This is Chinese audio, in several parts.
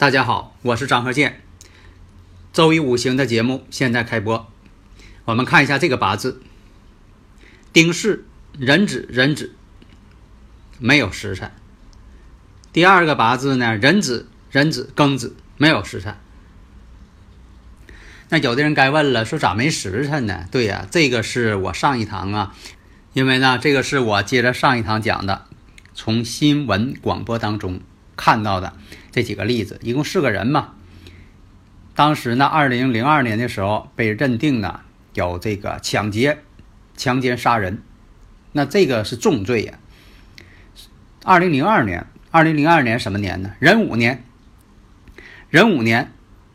大家好，我是张鹤剑。周易五行的节目现在开播，我们看一下这个八字：丁巳、壬子、壬子，没有时辰。第二个八字呢，壬子、壬子、庚子，没有时辰。那有的人该问了，说咋没时辰呢？对呀，这个是我上一堂啊，因为呢，这个是我接着上一堂讲的，从新闻广播当中看到的。这几个例子，一共四个人嘛。当时呢，二零零二年的时候被认定呢有这个抢劫、强奸、杀人，那这个是重罪呀。二零零二年，二零零二年什么年呢？壬午年。壬午年，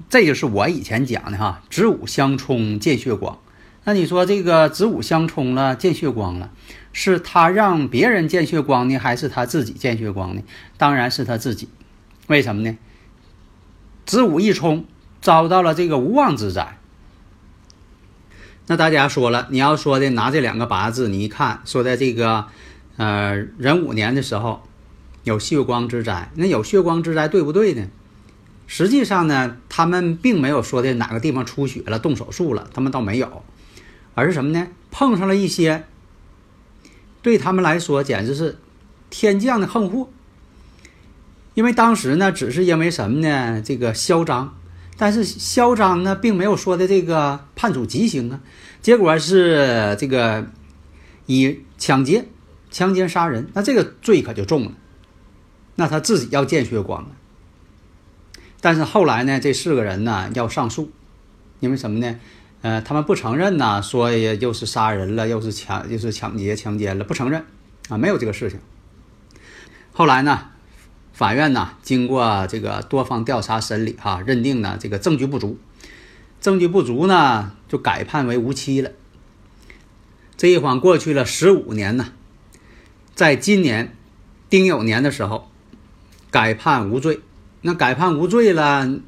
这就是我以前讲的哈，子午相冲见血光。那你说这个子午相冲了，见血光了，是他让别人见血光呢，还是他自己见血光呢？当然是他自己。为什么呢？子午一冲，遭到了这个无妄之灾。那大家说了，你要说的拿这两个八字，你一看，说在这个呃壬午年的时候有血光之灾，那有血光之灾对不对呢？实际上呢，他们并没有说的哪个地方出血了、动手术了，他们倒没有，而是什么呢？碰上了一些对他们来说简直是天降的横祸。因为当时呢，只是因为什么呢？这个嚣张，但是嚣张呢，并没有说的这个判处极刑啊。结果是这个以抢劫、强奸、杀人，那这个罪可就重了。那他自己要见血光了。但是后来呢，这四个人呢要上诉，因为什么呢？呃，他们不承认呢，说又是杀人了，又是抢，又是抢劫、强奸了，不承认啊，没有这个事情。后来呢？法院呢，经过这个多方调查审理，哈，认定呢这个证据不足，证据不足呢，就改判为无期了。这一晃过去了十五年呢，在今年丁酉年的时候，改判无罪。那改判无罪了，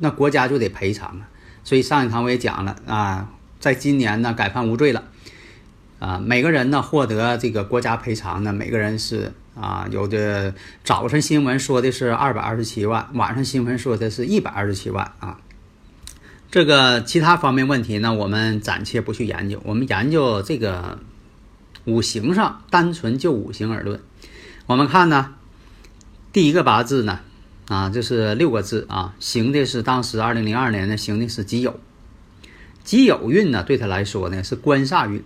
那国家就得赔偿啊。所以上一堂我也讲了啊，在今年呢改判无罪了，啊，每个人呢获得这个国家赔偿呢，每个人是。啊，有的早晨新闻说的是二百二十七万，晚上新闻说的是一百二十七万啊。这个其他方面问题呢，我们暂且不去研究，我们研究这个五行上，单纯就五行而论。我们看呢，第一个八字呢，啊，就是六个字啊，行的是当时二零零二年呢，行的是己酉，己酉运呢，对他来说呢是官煞运。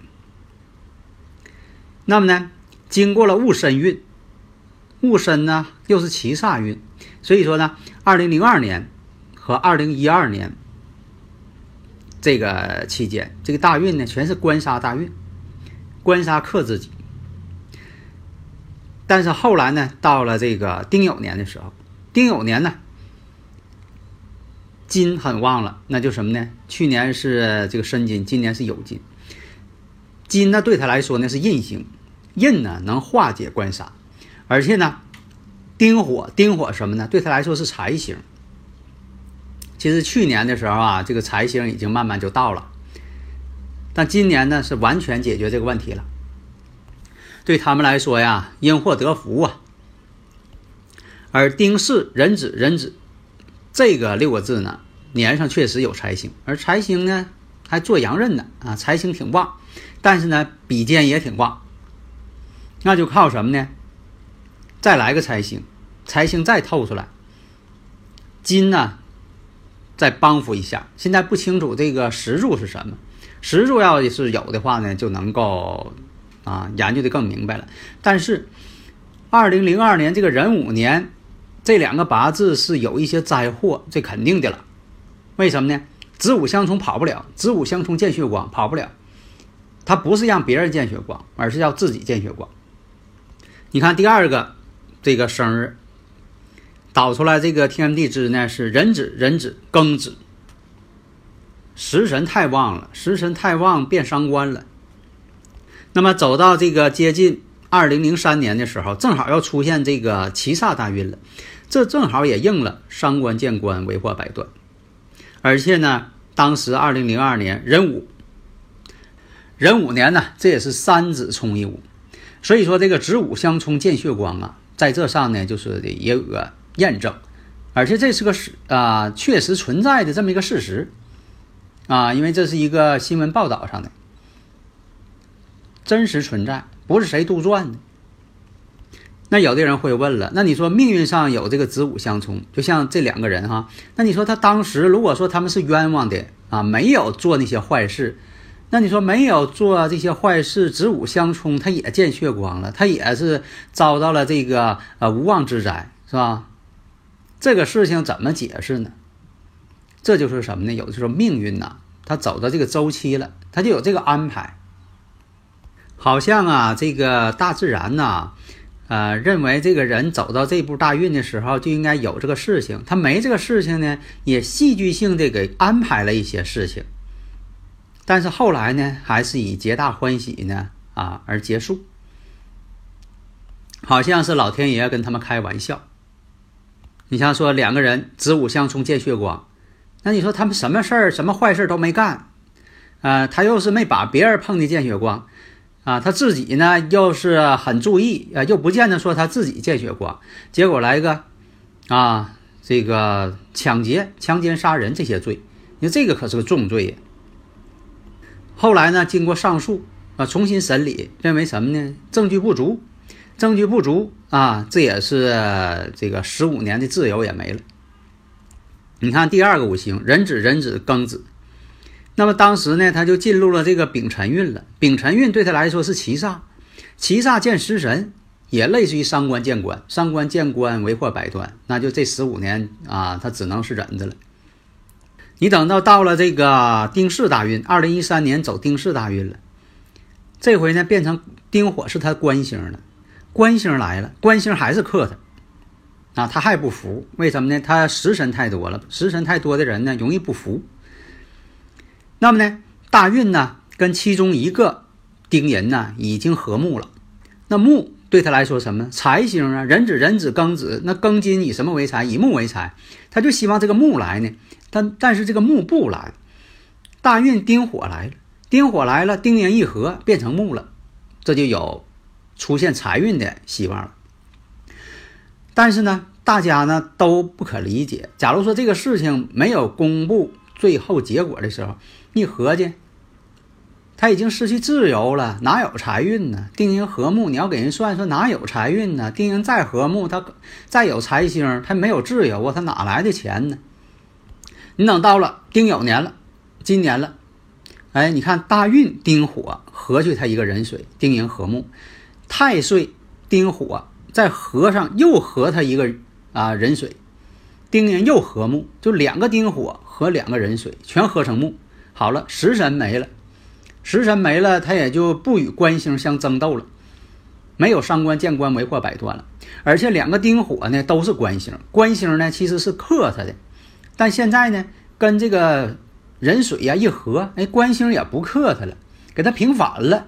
那么呢，经过了戊申运。戊申呢又是七煞运，所以说呢，二零零二年和二零一二年这个期间，这个大运呢全是官杀大运，官杀克自己。但是后来呢，到了这个丁酉年的时候，丁酉年呢，金很旺了，那就什么呢？去年是这个申金，今年是酉金。金呢对他来说呢是印星，印呢能化解官杀，而且呢，丁火丁火什么呢？对他来说是财星。其实去年的时候啊，这个财星已经慢慢就到了，但今年呢是完全解决这个问题了。对他们来说呀，因祸得福啊。而丁巳壬子壬子这个六个字呢，年上确实有财星，而财星呢还做阳刃呢啊，财星挺旺，但是呢比肩也挺旺。那就靠什么呢？再来个财星，财星再透出来，金呢再帮扶一下。现在不清楚这个石柱是什么，石柱要是有的话呢，就能够。啊，研究的更明白了。但是，二零零二年这个壬午年，这两个八字是有一些灾祸，这肯定的了。为什么呢？子午相冲跑不了，子午相冲见血光跑不了。他不是让别人见血光，而是要自己见血光。你看第二个这个生日。导出来这个天地支呢是壬子壬子庚子，食神太旺了，食神太旺变伤官了。那么走到这个接近二零零三年的时候，正好要出现这个七煞大运了，这正好也应了伤官见官，为祸百端。而且呢，当时二零零二年壬午，壬午年呢，这也是三子冲一午，所以说这个子午相冲见血光啊，在这上呢，就是也有个验证，而且这是个事啊，确实存在的这么一个事实啊，因为这是一个新闻报道上的。真实存在，不是谁杜撰的。那有的人会问了，那你说命运上有这个子午相冲，就像这两个人哈，那你说他当时如果说他们是冤枉的啊，没有做那些坏事，那你说没有做这些坏事，子午相冲，他也见血光了，他也是遭到了这个呃无妄之灾，是吧？这个事情怎么解释呢？这就是什么呢？有的时候命运呐，他走到这个周期了，他就有这个安排。好像啊，这个大自然呐，呃，认为这个人走到这步大运的时候就应该有这个事情，他没这个事情呢，也戏剧性的给安排了一些事情，但是后来呢，还是以皆大欢喜呢啊而结束，好像是老天爷跟他们开玩笑。你像说两个人子午相冲见血光，那你说他们什么事儿、什么坏事都没干，呃，他又是没把别人碰的见血光。啊，他自己呢又是很注意啊，又不见得说他自己见血光，结果来一个啊，这个抢劫、强奸、杀人这些罪，你说这个可是个重罪呀。后来呢，经过上诉啊，重新审理，认为什么呢？证据不足，证据不足啊，这也是这个十五年的自由也没了。你看第二个五行，壬子、壬子、庚子。那么当时呢，他就进入了这个丙辰运了。丙辰运对他来说是七煞，七煞见食神，也类似于伤官见官，伤官见官为祸百端。那就这十五年啊，他只能是忍着了。你等到到了这个丁巳大运，二零一三年走丁巳大运了，这回呢变成丁火是他官星了，官星来了，官星还是克他，啊，他还不服，为什么呢？他食神太多了，食神太多的人呢容易不服。那么呢，大运呢跟其中一个丁寅呢已经合木了。那木对他来说什么？财星啊，壬子、壬子、庚子。那庚金以什么为财？以木为财。他就希望这个木来呢，但但是这个木不来。大运丁火来了，丁火来了，丁寅一合变成木了，这就有出现财运的希望了。但是呢，大家呢都不可理解。假如说这个事情没有公布最后结果的时候。一合计，他已经失去自由了，哪有财运呢？丁寅和睦，你要给人算说哪有财运呢？丁寅再和睦，他再有财星，他没有自由啊，他哪来的钱呢？你等到了丁酉年了，今年了，哎，你看大运丁火合去他一个人水，丁寅和睦，太岁丁火再合上又合他一个啊壬水，丁寅又合木，就两个丁火和两个壬水全合成木。好了，食神没了，食神没了，他也就不与官星相争斗了，没有伤官见官为祸百端了。而且两个丁火呢都是官星，官星呢其实是克他的，但现在呢跟这个壬水呀一合，哎，官星也不克他了，给他平反了。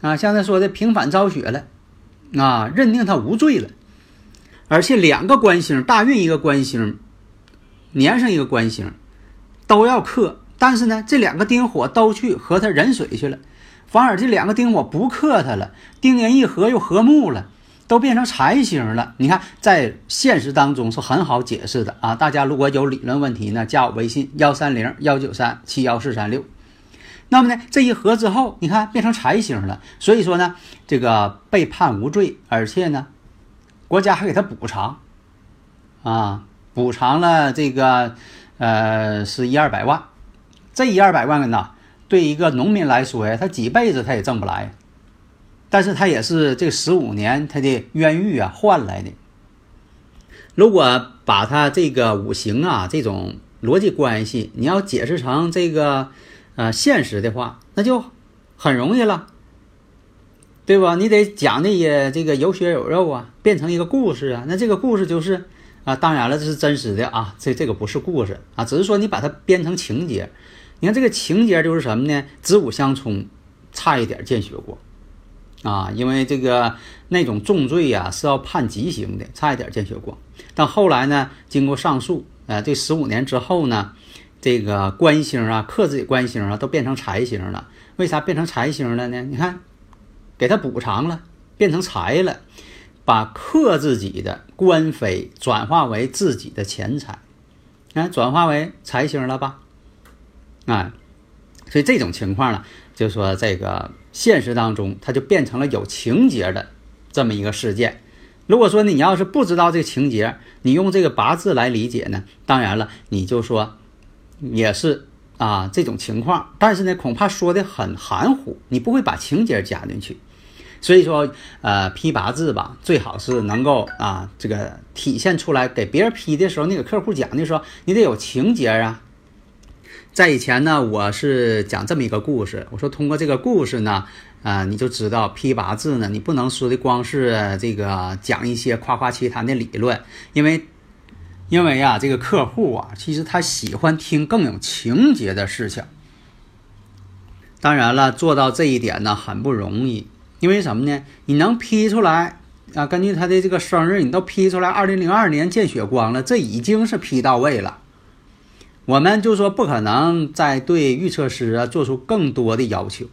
啊，像他说的平反昭雪了，啊，认定他无罪了，而且两个官星，大运一个官星，年上一个官星，都要克，但是呢，这两个丁火都去和他壬水去了，反而这两个丁火不克他了，丁年一合又和睦了，都变成财星了。你看，在现实当中是很好解释的啊。大家如果有理论问题呢，加我微信幺三零幺九三七幺四三六。那么呢，这一合之后，你看变成财星了，所以说呢，这个被判无罪，而且呢，国家还给他补偿，啊，补偿了这个，呃，是一二百万，这一二百万呢，对一个农民来说呀，他几辈子他也挣不来，但是他也是这十五年他的冤狱啊换来的。如果把他这个五行啊这种逻辑关系，你要解释成这个。呃，现实的话，那就很容易了，对吧？你得讲的也这个有血有肉啊，变成一个故事啊。那这个故事就是啊，当然了，这是真实的啊，这这个不是故事啊，只是说你把它编成情节。你看这个情节就是什么呢？子午相冲，差一点见血光啊，因为这个那种重罪呀是要判极刑的，差一点见血光。但后来呢，经过上诉，啊，这十五年之后呢。这个官星啊，克自己官星啊，都变成财星了。为啥变成财星了呢？你看，给他补偿了，变成财了，把克自己的官非转化为自己的钱财，啊，转化为财星了吧？啊，所以这种情况呢，就说这个现实当中，它就变成了有情节的这么一个事件。如果说你要是不知道这个情节，你用这个八字来理解呢，当然了，你就说。也是啊，这种情况，但是呢，恐怕说的很含糊，你不会把情节加进去。所以说，呃，批八字吧，最好是能够啊，这个体现出来。给别人批的时候，你给客户讲的时候，你得有情节啊。在以前呢，我是讲这么一个故事，我说通过这个故事呢，啊，你就知道批八字呢，你不能说的光是这个讲一些夸夸其谈的理论，因为。因为呀，这个客户啊，其实他喜欢听更有情节的事情。当然了，做到这一点呢，很不容易。因为什么呢？你能批出来啊？根据他的这个生日，你都批出来，二零零二年见血光了，这已经是批到位了。我们就说不可能再对预测师啊做出更多的要求。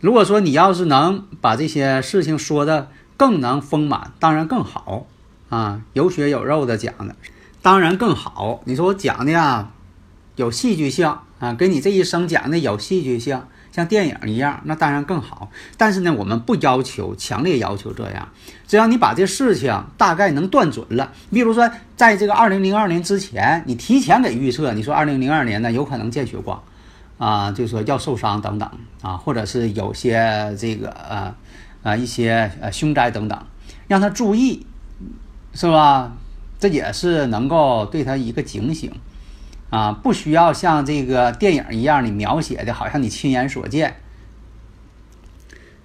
如果说你要是能把这些事情说的更能丰满，当然更好。啊，有血有肉的讲的，当然更好。你说我讲的呀，有戏剧性啊，跟你这一生讲的有戏剧性，像电影一样，那当然更好。但是呢，我们不要求，强烈要求这样，只要你把这事情大概能断准了。比如说，在这个二零零二年之前，你提前给预测，你说二零零二年呢有可能见血光，啊，就是说要受伤等等啊，或者是有些这个呃呃一些呃凶灾等等，让他注意。是吧？这也是能够对他一个警醒，啊，不需要像这个电影一样你描写的，好像你亲眼所见。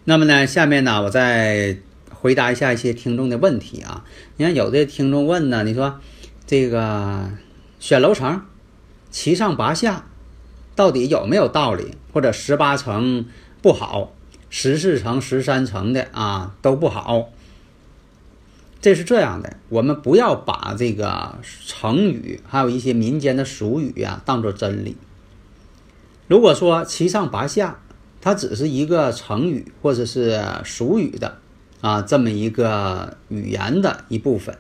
那么呢，下面呢，我再回答一下一些听众的问题啊。你看，有的听众问呢，你说这个选楼层七上八下，到底有没有道理？或者十八层不好，十四层、十三层的啊都不好。这是这样的，我们不要把这个成语还有一些民间的俗语呀当做真理。如果说七上八下，它只是一个成语或者是俗语的啊这么一个语言的一部分，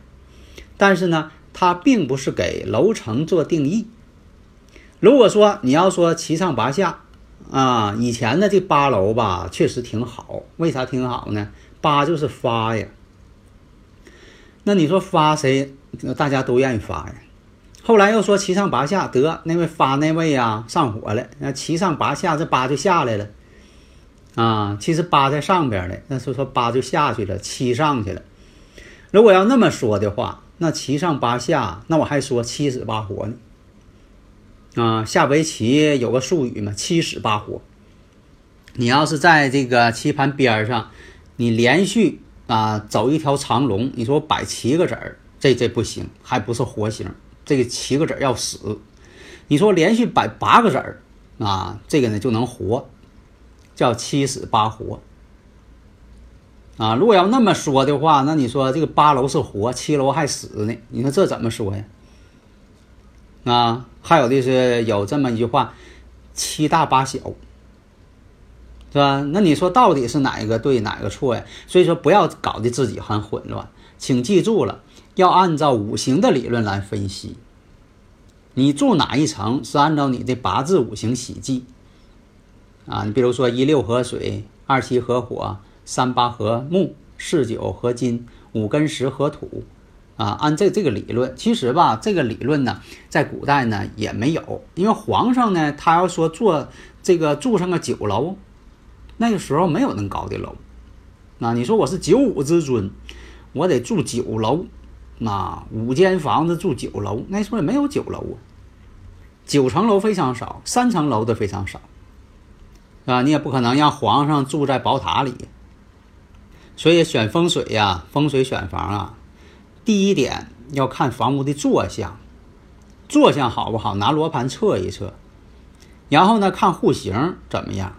但是呢，它并不是给楼层做定义。如果说你要说七上八下啊，以前的这八楼吧确实挺好，为啥挺好呢？八就是发呀。那你说发谁？大家都愿意发呀。后来又说七上八下，得那位发那位呀上火了，那七上八下这八就下来了。啊，其实八在上边呢，那是说八就下去了，七上去了。如果要那么说的话，那七上八下，那我还说七死八活呢。啊，下围棋有个术语嘛，七死八活。你要是在这个棋盘边上，你连续啊走一条长龙，你说摆七个子儿，这这不行，还不是活形，这个七个子儿要死。你说连续摆八个子儿啊，这个呢就能活，叫七死八活。啊，如果要那么说的话，那你说这个八楼是活，七楼还死呢？你说这怎么说呀？啊，还有的是有这么一句话：七大八小，是吧？那你说到底是哪一个对，哪个错呀？所以说不要搞得自己很混乱，请记住了，要按照五行的理论来分析。你住哪一层是按照你的八字五行喜忌啊？你比如说一六合水，二七合火。三八合木，四九合金，五根十合土，啊，按这这个理论，其实吧，这个理论呢，在古代呢也没有，因为皇上呢，他要说做这个住上个酒楼，那个时候没有那么高的楼，那你说我是九五之尊，我得住九楼，那五间房子住九楼，那时候也没有九楼啊，九层楼非常少，三层楼都非常少，啊，你也不可能让皇上住在宝塔里。所以选风水呀，风水选房啊，第一点要看房屋的坐向，坐向好不好，拿罗盘测一测。然后呢，看户型怎么样。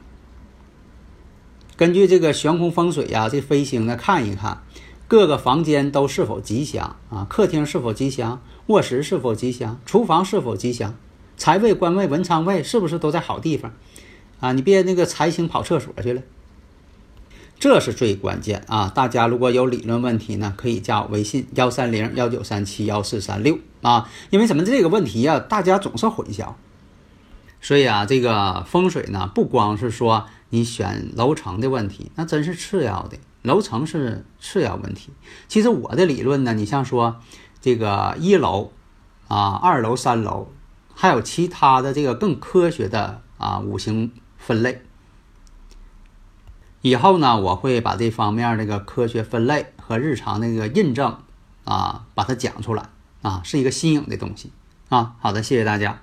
根据这个悬空风水呀，这飞星呢看一看，各个房间都是否吉祥啊？客厅是否吉祥？卧室是否吉祥？厨房是否吉祥？财位、官位、文昌位是不是都在好地方？啊，你别那个财星跑厕所去了。这是最关键啊！大家如果有理论问题呢，可以加我微信幺三零幺九三七幺四三六啊。因为什么这个问题呀，大家总是混淆，所以啊，这个风水呢，不光是说你选楼层的问题，那真是次要的，楼层是次要问题。其实我的理论呢，你像说这个一楼啊、二楼、三楼，还有其他的这个更科学的啊五行分类。以后呢，我会把这方面那个科学分类和日常那个印证啊，把它讲出来啊，是一个新颖的东西啊。好的，谢谢大家。